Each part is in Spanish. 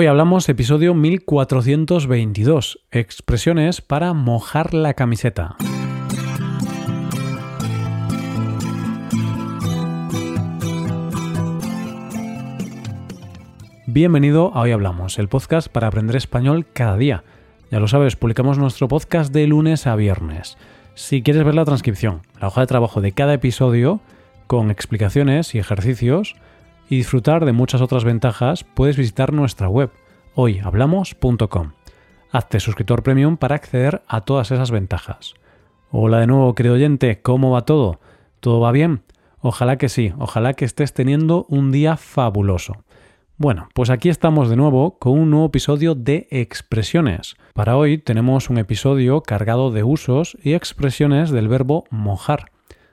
Hoy hablamos episodio 1422, expresiones para mojar la camiseta. Bienvenido a Hoy Hablamos, el podcast para aprender español cada día. Ya lo sabes, publicamos nuestro podcast de lunes a viernes. Si quieres ver la transcripción, la hoja de trabajo de cada episodio, con explicaciones y ejercicios, y disfrutar de muchas otras ventajas, puedes visitar nuestra web, hoyhablamos.com. Hazte suscriptor premium para acceder a todas esas ventajas. Hola de nuevo, querido oyente, ¿cómo va todo? ¿Todo va bien? Ojalá que sí, ojalá que estés teniendo un día fabuloso. Bueno, pues aquí estamos de nuevo con un nuevo episodio de expresiones. Para hoy tenemos un episodio cargado de usos y expresiones del verbo mojar.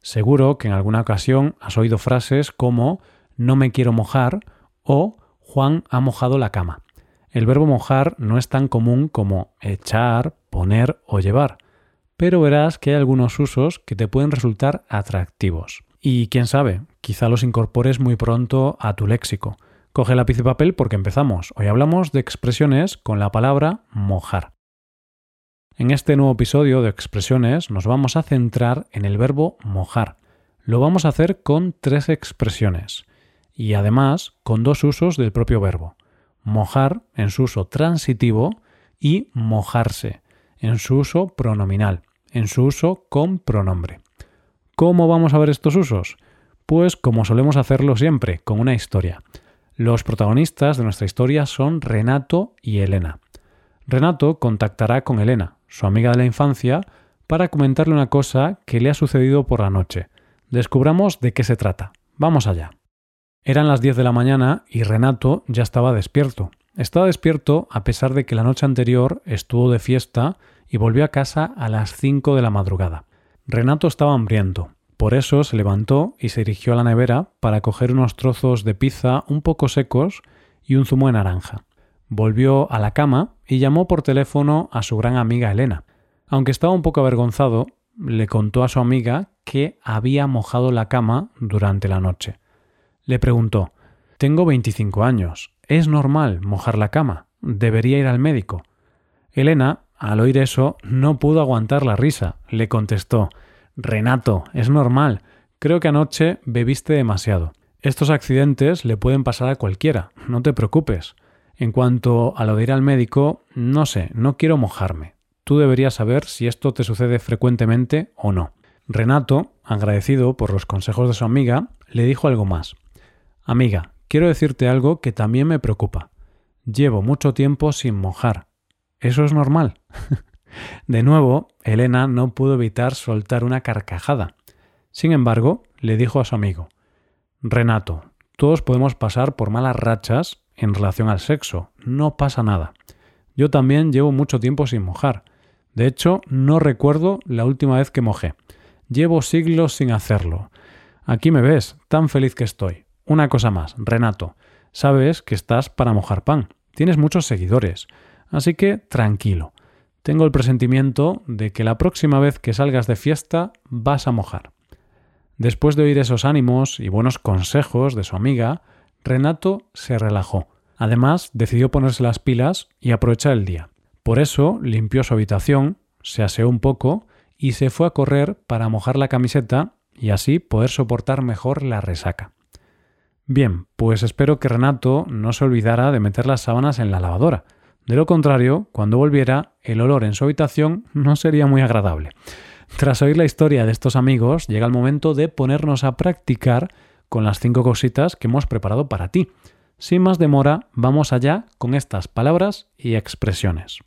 Seguro que en alguna ocasión has oído frases como no me quiero mojar o Juan ha mojado la cama. El verbo mojar no es tan común como echar, poner o llevar, pero verás que hay algunos usos que te pueden resultar atractivos. Y quién sabe, quizá los incorpores muy pronto a tu léxico. Coge lápiz y papel porque empezamos. Hoy hablamos de expresiones con la palabra mojar. En este nuevo episodio de expresiones nos vamos a centrar en el verbo mojar. Lo vamos a hacer con tres expresiones y además con dos usos del propio verbo. Mojar en su uso transitivo y mojarse en su uso pronominal, en su uso con pronombre. ¿Cómo vamos a ver estos usos? Pues como solemos hacerlo siempre, con una historia. Los protagonistas de nuestra historia son Renato y Elena. Renato contactará con Elena, su amiga de la infancia, para comentarle una cosa que le ha sucedido por la noche. Descubramos de qué se trata. Vamos allá. Eran las 10 de la mañana y Renato ya estaba despierto. Estaba despierto a pesar de que la noche anterior estuvo de fiesta y volvió a casa a las 5 de la madrugada. Renato estaba hambriento, por eso se levantó y se dirigió a la nevera para coger unos trozos de pizza un poco secos y un zumo de naranja. Volvió a la cama y llamó por teléfono a su gran amiga Elena. Aunque estaba un poco avergonzado, le contó a su amiga que había mojado la cama durante la noche. Le preguntó Tengo 25 años. ¿Es normal mojar la cama? ¿Debería ir al médico? Elena, al oír eso, no pudo aguantar la risa. Le contestó Renato, es normal. Creo que anoche bebiste demasiado. Estos accidentes le pueden pasar a cualquiera, no te preocupes. En cuanto a lo de ir al médico, no sé, no quiero mojarme. Tú deberías saber si esto te sucede frecuentemente o no. Renato, agradecido por los consejos de su amiga, le dijo algo más. Amiga, quiero decirte algo que también me preocupa. Llevo mucho tiempo sin mojar. ¿Eso es normal? De nuevo, Elena no pudo evitar soltar una carcajada. Sin embargo, le dijo a su amigo Renato, todos podemos pasar por malas rachas en relación al sexo. No pasa nada. Yo también llevo mucho tiempo sin mojar. De hecho, no recuerdo la última vez que mojé. Llevo siglos sin hacerlo. Aquí me ves, tan feliz que estoy. Una cosa más, Renato. Sabes que estás para mojar pan. Tienes muchos seguidores. Así que tranquilo. Tengo el presentimiento de que la próxima vez que salgas de fiesta vas a mojar. Después de oír esos ánimos y buenos consejos de su amiga, Renato se relajó. Además, decidió ponerse las pilas y aprovechar el día. Por eso limpió su habitación, se aseó un poco y se fue a correr para mojar la camiseta y así poder soportar mejor la resaca. Bien, pues espero que Renato no se olvidara de meter las sábanas en la lavadora, de lo contrario, cuando volviera, el olor en su habitación no sería muy agradable. Tras oír la historia de estos amigos, llega el momento de ponernos a practicar con las cinco cositas que hemos preparado para ti. Sin más demora, vamos allá con estas palabras y expresiones.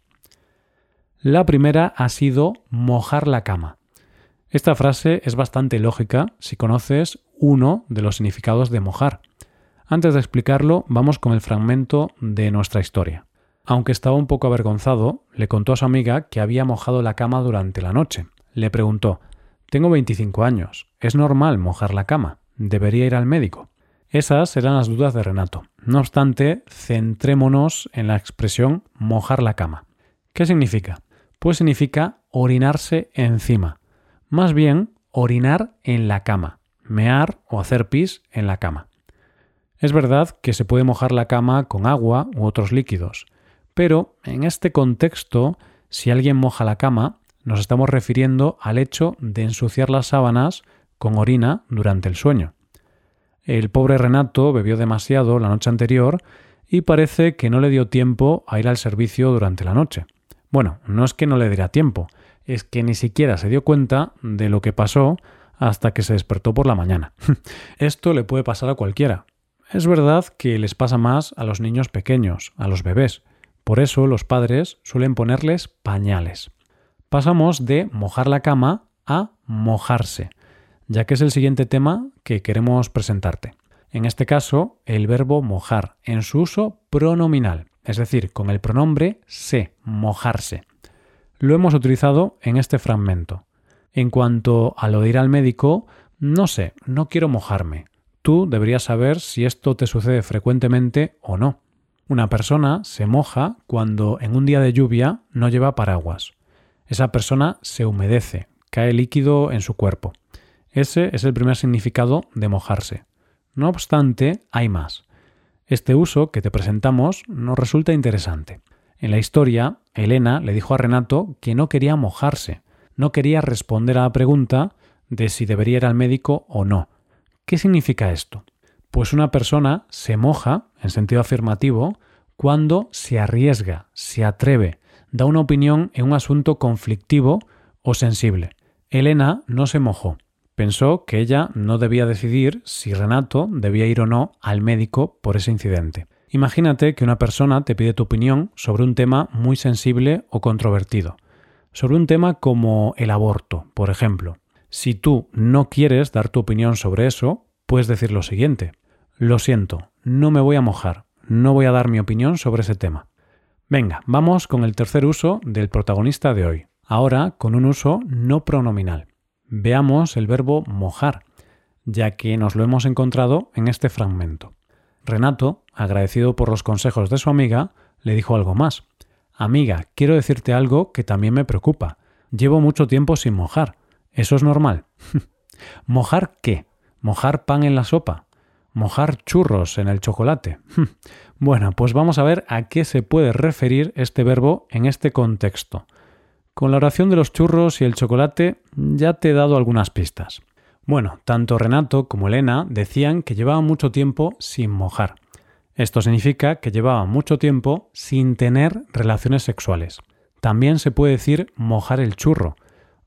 La primera ha sido mojar la cama. Esta frase es bastante lógica si conoces uno de los significados de mojar. Antes de explicarlo, vamos con el fragmento de nuestra historia. Aunque estaba un poco avergonzado, le contó a su amiga que había mojado la cama durante la noche. Le preguntó Tengo 25 años. ¿Es normal mojar la cama? ¿Debería ir al médico? Esas eran las dudas de Renato. No obstante, centrémonos en la expresión mojar la cama. ¿Qué significa? Pues significa orinarse encima. Más bien, orinar en la cama. Mear o hacer pis en la cama. Es verdad que se puede mojar la cama con agua u otros líquidos, pero en este contexto, si alguien moja la cama, nos estamos refiriendo al hecho de ensuciar las sábanas con orina durante el sueño. El pobre Renato bebió demasiado la noche anterior y parece que no le dio tiempo a ir al servicio durante la noche. Bueno, no es que no le diera tiempo, es que ni siquiera se dio cuenta de lo que pasó hasta que se despertó por la mañana. Esto le puede pasar a cualquiera. Es verdad que les pasa más a los niños pequeños, a los bebés. Por eso los padres suelen ponerles pañales. Pasamos de mojar la cama a mojarse, ya que es el siguiente tema que queremos presentarte. En este caso, el verbo mojar en su uso pronominal, es decir, con el pronombre se, mojarse. Lo hemos utilizado en este fragmento. En cuanto a lo de ir al médico, no sé, no quiero mojarme. Tú deberías saber si esto te sucede frecuentemente o no. Una persona se moja cuando en un día de lluvia no lleva paraguas. Esa persona se humedece, cae líquido en su cuerpo. Ese es el primer significado de mojarse. No obstante, hay más. Este uso que te presentamos nos resulta interesante. En la historia, Elena le dijo a Renato que no quería mojarse, no quería responder a la pregunta de si debería ir al médico o no. ¿Qué significa esto? Pues una persona se moja, en sentido afirmativo, cuando se arriesga, se atreve, da una opinión en un asunto conflictivo o sensible. Elena no se mojó. Pensó que ella no debía decidir si Renato debía ir o no al médico por ese incidente. Imagínate que una persona te pide tu opinión sobre un tema muy sensible o controvertido. Sobre un tema como el aborto, por ejemplo. Si tú no quieres dar tu opinión sobre eso, puedes decir lo siguiente. Lo siento, no me voy a mojar, no voy a dar mi opinión sobre ese tema. Venga, vamos con el tercer uso del protagonista de hoy, ahora con un uso no pronominal. Veamos el verbo mojar, ya que nos lo hemos encontrado en este fragmento. Renato, agradecido por los consejos de su amiga, le dijo algo más. Amiga, quiero decirte algo que también me preocupa. Llevo mucho tiempo sin mojar. ¿Eso es normal? ¿Mojar qué? ¿Mojar pan en la sopa? ¿Mojar churros en el chocolate? bueno, pues vamos a ver a qué se puede referir este verbo en este contexto. Con la oración de los churros y el chocolate ya te he dado algunas pistas. Bueno, tanto Renato como Elena decían que llevaban mucho tiempo sin mojar. Esto significa que llevaban mucho tiempo sin tener relaciones sexuales. También se puede decir mojar el churro,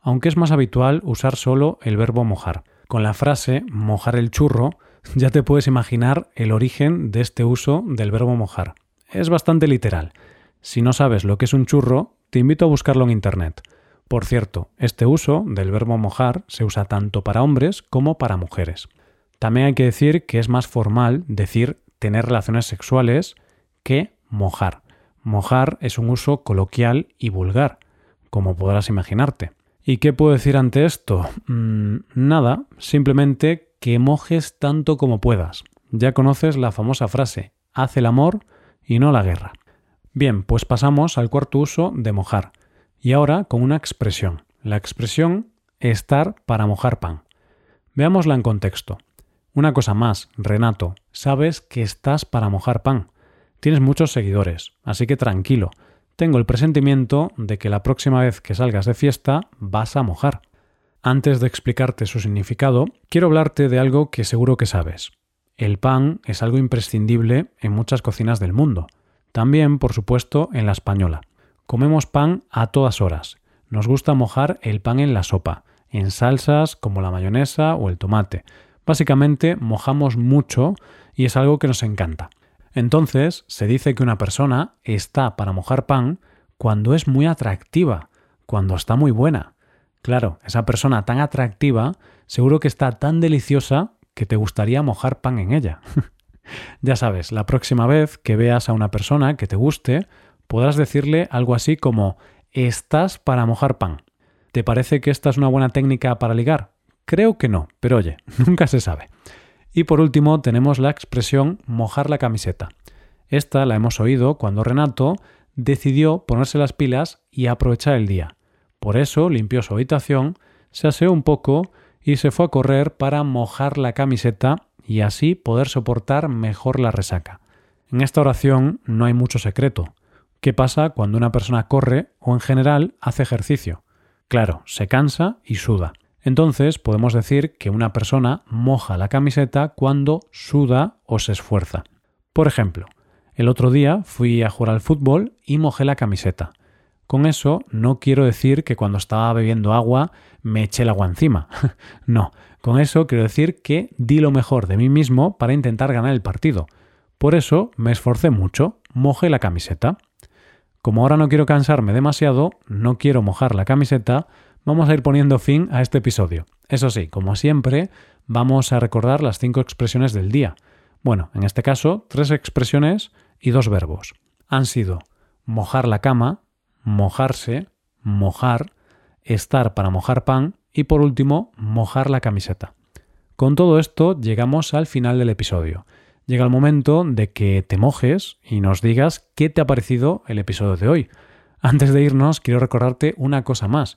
aunque es más habitual usar solo el verbo mojar. Con la frase mojar el churro ya te puedes imaginar el origen de este uso del verbo mojar. Es bastante literal. Si no sabes lo que es un churro, te invito a buscarlo en Internet. Por cierto, este uso del verbo mojar se usa tanto para hombres como para mujeres. También hay que decir que es más formal decir tener relaciones sexuales que mojar. Mojar es un uso coloquial y vulgar, como podrás imaginarte. ¿Y qué puedo decir ante esto? Mm, nada, simplemente que mojes tanto como puedas. Ya conoces la famosa frase, haz el amor y no la guerra. Bien, pues pasamos al cuarto uso de mojar. Y ahora con una expresión. La expresión estar para mojar pan. Veámosla en contexto. Una cosa más, Renato, sabes que estás para mojar pan. Tienes muchos seguidores, así que tranquilo. Tengo el presentimiento de que la próxima vez que salgas de fiesta vas a mojar. Antes de explicarte su significado, quiero hablarte de algo que seguro que sabes. El pan es algo imprescindible en muchas cocinas del mundo. También, por supuesto, en la española. Comemos pan a todas horas. Nos gusta mojar el pan en la sopa, en salsas como la mayonesa o el tomate. Básicamente mojamos mucho y es algo que nos encanta. Entonces, se dice que una persona está para mojar pan cuando es muy atractiva, cuando está muy buena. Claro, esa persona tan atractiva seguro que está tan deliciosa que te gustaría mojar pan en ella. Ya sabes, la próxima vez que veas a una persona que te guste, podrás decirle algo así como estás para mojar pan. ¿Te parece que esta es una buena técnica para ligar? Creo que no, pero oye, nunca se sabe. Y por último tenemos la expresión mojar la camiseta. Esta la hemos oído cuando Renato decidió ponerse las pilas y aprovechar el día. Por eso limpió su habitación, se aseó un poco y se fue a correr para mojar la camiseta y así poder soportar mejor la resaca. En esta oración no hay mucho secreto. ¿Qué pasa cuando una persona corre o en general hace ejercicio? Claro, se cansa y suda. Entonces podemos decir que una persona moja la camiseta cuando suda o se esfuerza. Por ejemplo, el otro día fui a jugar al fútbol y mojé la camiseta. Con eso no quiero decir que cuando estaba bebiendo agua me eché el agua encima. no, con eso quiero decir que di lo mejor de mí mismo para intentar ganar el partido. Por eso me esforcé mucho, mojé la camiseta. Como ahora no quiero cansarme demasiado, no quiero mojar la camiseta, vamos a ir poniendo fin a este episodio. Eso sí, como siempre, vamos a recordar las cinco expresiones del día. Bueno, en este caso, tres expresiones y dos verbos. Han sido mojar la cama, mojarse, mojar, estar para mojar pan y por último, mojar la camiseta. Con todo esto llegamos al final del episodio. Llega el momento de que te mojes y nos digas qué te ha parecido el episodio de hoy. Antes de irnos, quiero recordarte una cosa más